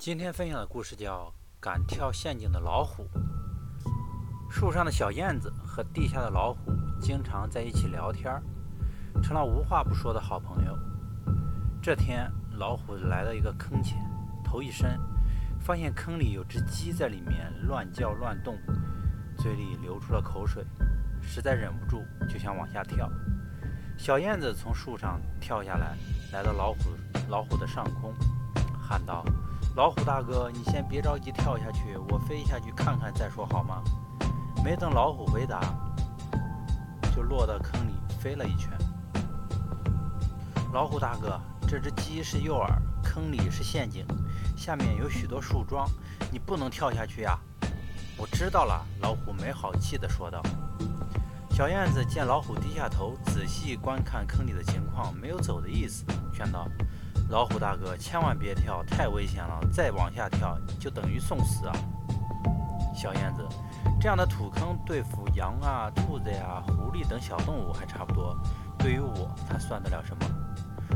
今天分享的故事叫《敢跳陷阱的老虎》。树上的小燕子和地下的老虎经常在一起聊天，成了无话不说的好朋友。这天，老虎来到一个坑前，头一伸，发现坑里有只鸡在里面乱叫乱动，嘴里流出了口水，实在忍不住就想往下跳。小燕子从树上跳下来，来到老虎老虎的上空，喊道。老虎大哥，你先别着急跳下去，我飞下去看看再说好吗？没等老虎回答，就落到坑里飞了一圈。老虎大哥，这只鸡是诱饵，坑里是陷阱，下面有许多树桩，你不能跳下去呀！我知道了，老虎没好气地说道。小燕子见老虎低下头，仔细观看坑里的情况，没有走的意思，劝道。老虎大哥，千万别跳，太危险了！再往下跳，就等于送死啊！小燕子，这样的土坑对付羊啊、兔子呀、狐狸等小动物还差不多，对于我，它算得了什么？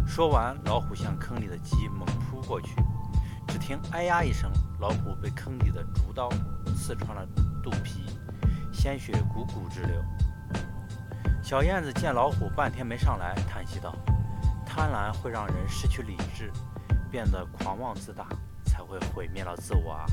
说完，老虎向坑里的鸡猛扑过去。只听“哎呀”一声，老虎被坑里的竹刀刺穿了肚皮，鲜血汩汩直流。小燕子见老虎半天没上来，叹息道。贪婪会让人失去理智，变得狂妄自大，才会毁灭了自我啊！